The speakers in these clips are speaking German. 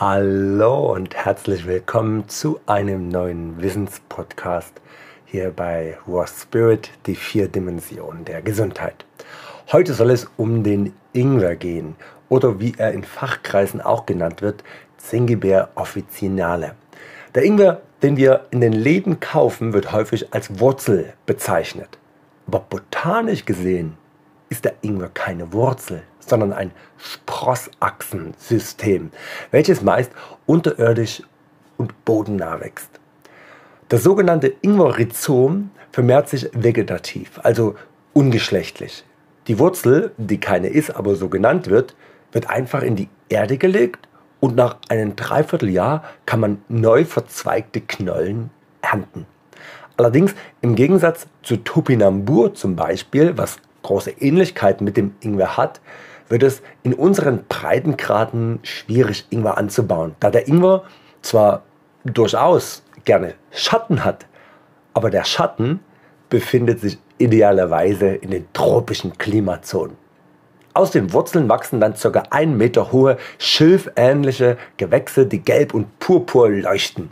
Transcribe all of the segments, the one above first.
Hallo und herzlich willkommen zu einem neuen Wissenspodcast hier bei Raw Spirit, die vier Dimensionen der Gesundheit. Heute soll es um den Ingwer gehen oder wie er in Fachkreisen auch genannt wird, Zingiber officinale. Der Ingwer, den wir in den Läden kaufen, wird häufig als Wurzel bezeichnet. Aber botanisch gesehen ist der Ingwer keine Wurzel, sondern ein Sprossachsensystem, welches meist unterirdisch und bodennah wächst. Das sogenannte Ingwer-Rhizom vermehrt sich vegetativ, also ungeschlechtlich. Die Wurzel, die keine ist, aber so genannt wird, wird einfach in die Erde gelegt und nach einem Dreivierteljahr kann man neu verzweigte Knollen ernten. Allerdings im Gegensatz zu Topinambur zum Beispiel, was große Ähnlichkeit mit dem Ingwer hat, wird es in unseren Breitengraden schwierig, Ingwer anzubauen, da der Ingwer zwar durchaus gerne Schatten hat, aber der Schatten befindet sich idealerweise in den tropischen Klimazonen. Aus den Wurzeln wachsen dann ca. 1 Meter hohe, schilfähnliche Gewächse, die gelb und purpur leuchten.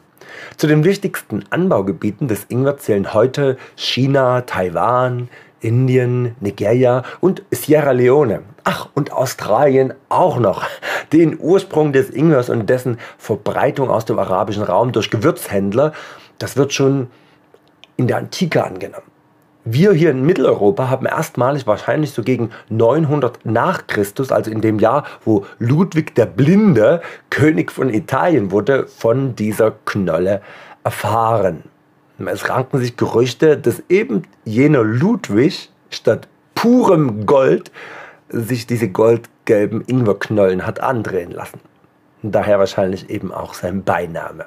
Zu den wichtigsten Anbaugebieten des Ingwer zählen heute China, Taiwan, Indien, Nigeria und Sierra Leone. Ach, und Australien auch noch. Den Ursprung des Ingwers und dessen Verbreitung aus dem arabischen Raum durch Gewürzhändler, das wird schon in der Antike angenommen. Wir hier in Mitteleuropa haben erstmalig wahrscheinlich so gegen 900 nach Christus, also in dem Jahr, wo Ludwig der Blinde König von Italien wurde, von dieser Knolle erfahren. Es ranken sich Gerüchte, dass eben jener Ludwig statt purem Gold sich diese goldgelben Ingwerknollen hat andrehen lassen. Daher wahrscheinlich eben auch sein Beiname.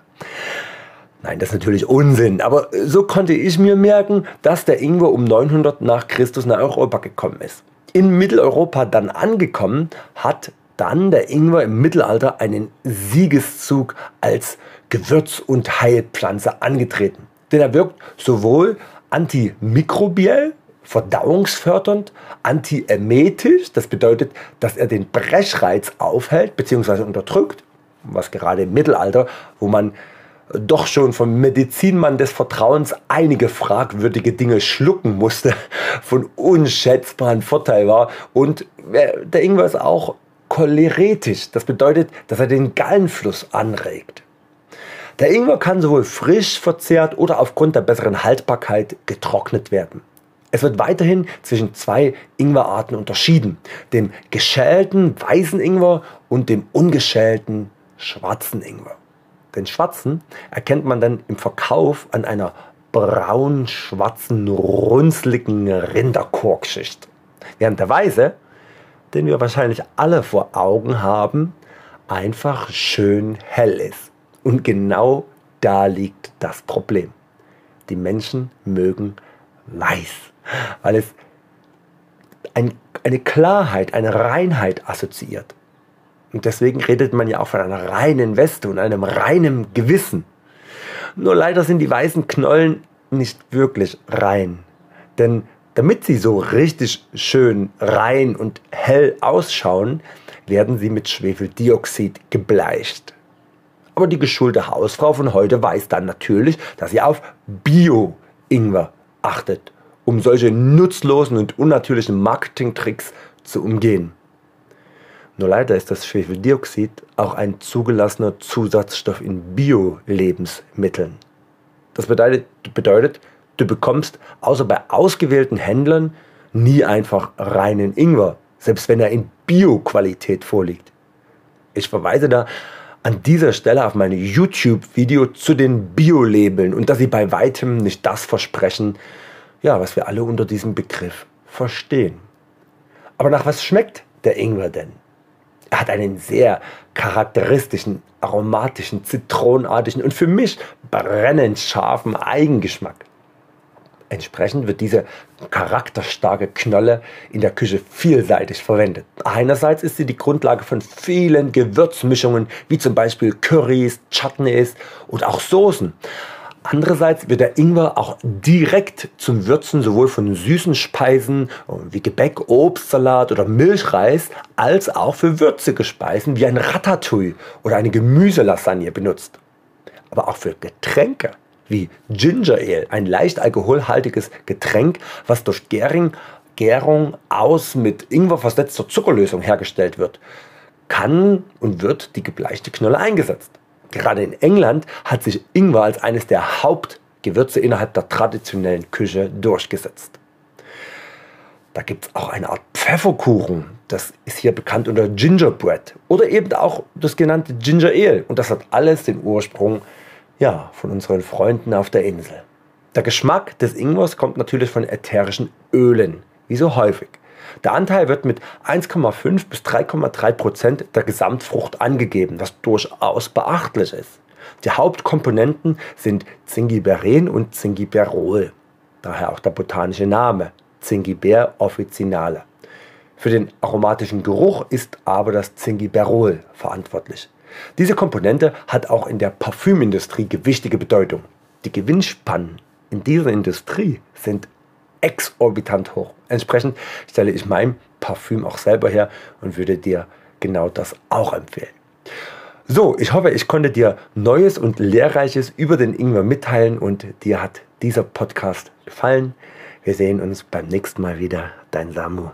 Nein, das ist natürlich Unsinn, aber so konnte ich mir merken, dass der Ingwer um 900 nach Christus nach Europa gekommen ist. In Mitteleuropa dann angekommen, hat dann der Ingwer im Mittelalter einen Siegeszug als Gewürz- und Heilpflanze angetreten. Denn er wirkt sowohl antimikrobiell, verdauungsfördernd, antiemetisch, das bedeutet, dass er den Brechreiz aufhält bzw. unterdrückt, was gerade im Mittelalter, wo man doch schon vom Medizinmann des Vertrauens einige fragwürdige Dinge schlucken musste, von unschätzbarem Vorteil war. Und äh, der Ingwer ist auch choleretisch. Das bedeutet, dass er den Gallenfluss anregt. Der Ingwer kann sowohl frisch verzehrt oder aufgrund der besseren Haltbarkeit getrocknet werden. Es wird weiterhin zwischen zwei Ingwerarten unterschieden, dem geschälten weißen Ingwer und dem ungeschälten schwarzen Ingwer. Den schwarzen erkennt man dann im Verkauf an einer braun-schwarzen, runzligen Rinderkorkschicht. Während der weiße, den wir wahrscheinlich alle vor Augen haben, einfach schön hell ist. Und genau da liegt das Problem. Die Menschen mögen weiß, weil es ein, eine Klarheit, eine Reinheit assoziiert. Und deswegen redet man ja auch von einer reinen Weste und einem reinen Gewissen. Nur leider sind die weißen Knollen nicht wirklich rein. Denn damit sie so richtig schön rein und hell ausschauen, werden sie mit Schwefeldioxid gebleicht. Aber die geschulte Hausfrau von heute weiß dann natürlich, dass sie auf Bio-Ingwer achtet, um solche nutzlosen und unnatürlichen Marketingtricks zu umgehen. Nur leider ist das Schwefeldioxid auch ein zugelassener Zusatzstoff in Bio-Lebensmitteln. Das bedeutet, bedeutet, du bekommst außer bei ausgewählten Händlern nie einfach reinen Ingwer, selbst wenn er in Bio-Qualität vorliegt. Ich verweise da an dieser Stelle auf mein YouTube-Video zu den Bio-Labeln und dass sie bei weitem nicht das versprechen, ja, was wir alle unter diesem Begriff verstehen. Aber nach was schmeckt der Ingwer denn? Er hat einen sehr charakteristischen, aromatischen, zitronenartigen und für mich brennend scharfen Eigengeschmack. Entsprechend wird diese charakterstarke Knolle in der Küche vielseitig verwendet. Einerseits ist sie die Grundlage von vielen Gewürzmischungen, wie zum Beispiel Currys, Chutneys und auch Soßen. Andererseits wird der Ingwer auch direkt zum Würzen sowohl von süßen Speisen wie Gebäck, Obstsalat oder Milchreis als auch für würzige Speisen wie ein Ratatouille oder eine Gemüselasagne benutzt. Aber auch für Getränke wie Ginger Ale, ein leicht alkoholhaltiges Getränk, was durch Gäring, Gärung aus mit Ingwer versetzter Zuckerlösung hergestellt wird, kann und wird die gebleichte Knolle eingesetzt. Gerade in England hat sich Ingwer als eines der Hauptgewürze innerhalb der traditionellen Küche durchgesetzt. Da gibt es auch eine Art Pfefferkuchen, das ist hier bekannt unter Gingerbread oder eben auch das genannte Ginger Ale und das hat alles den Ursprung ja, von unseren Freunden auf der Insel. Der Geschmack des Ingwers kommt natürlich von ätherischen Ölen, wie so häufig. Der Anteil wird mit 1,5 bis 3,3 Prozent der Gesamtfrucht angegeben, was durchaus beachtlich ist. Die Hauptkomponenten sind Zingiberen und Zingiberol, daher auch der botanische Name Zingiber officinale. Für den aromatischen Geruch ist aber das Zingiberol verantwortlich. Diese Komponente hat auch in der Parfümindustrie gewichtige Bedeutung. Die Gewinnspannen in dieser Industrie sind exorbitant hoch. Entsprechend stelle ich mein Parfüm auch selber her und würde dir genau das auch empfehlen. So, ich hoffe, ich konnte dir Neues und Lehrreiches über den Ingwer mitteilen und dir hat dieser Podcast gefallen. Wir sehen uns beim nächsten Mal wieder. Dein Samu.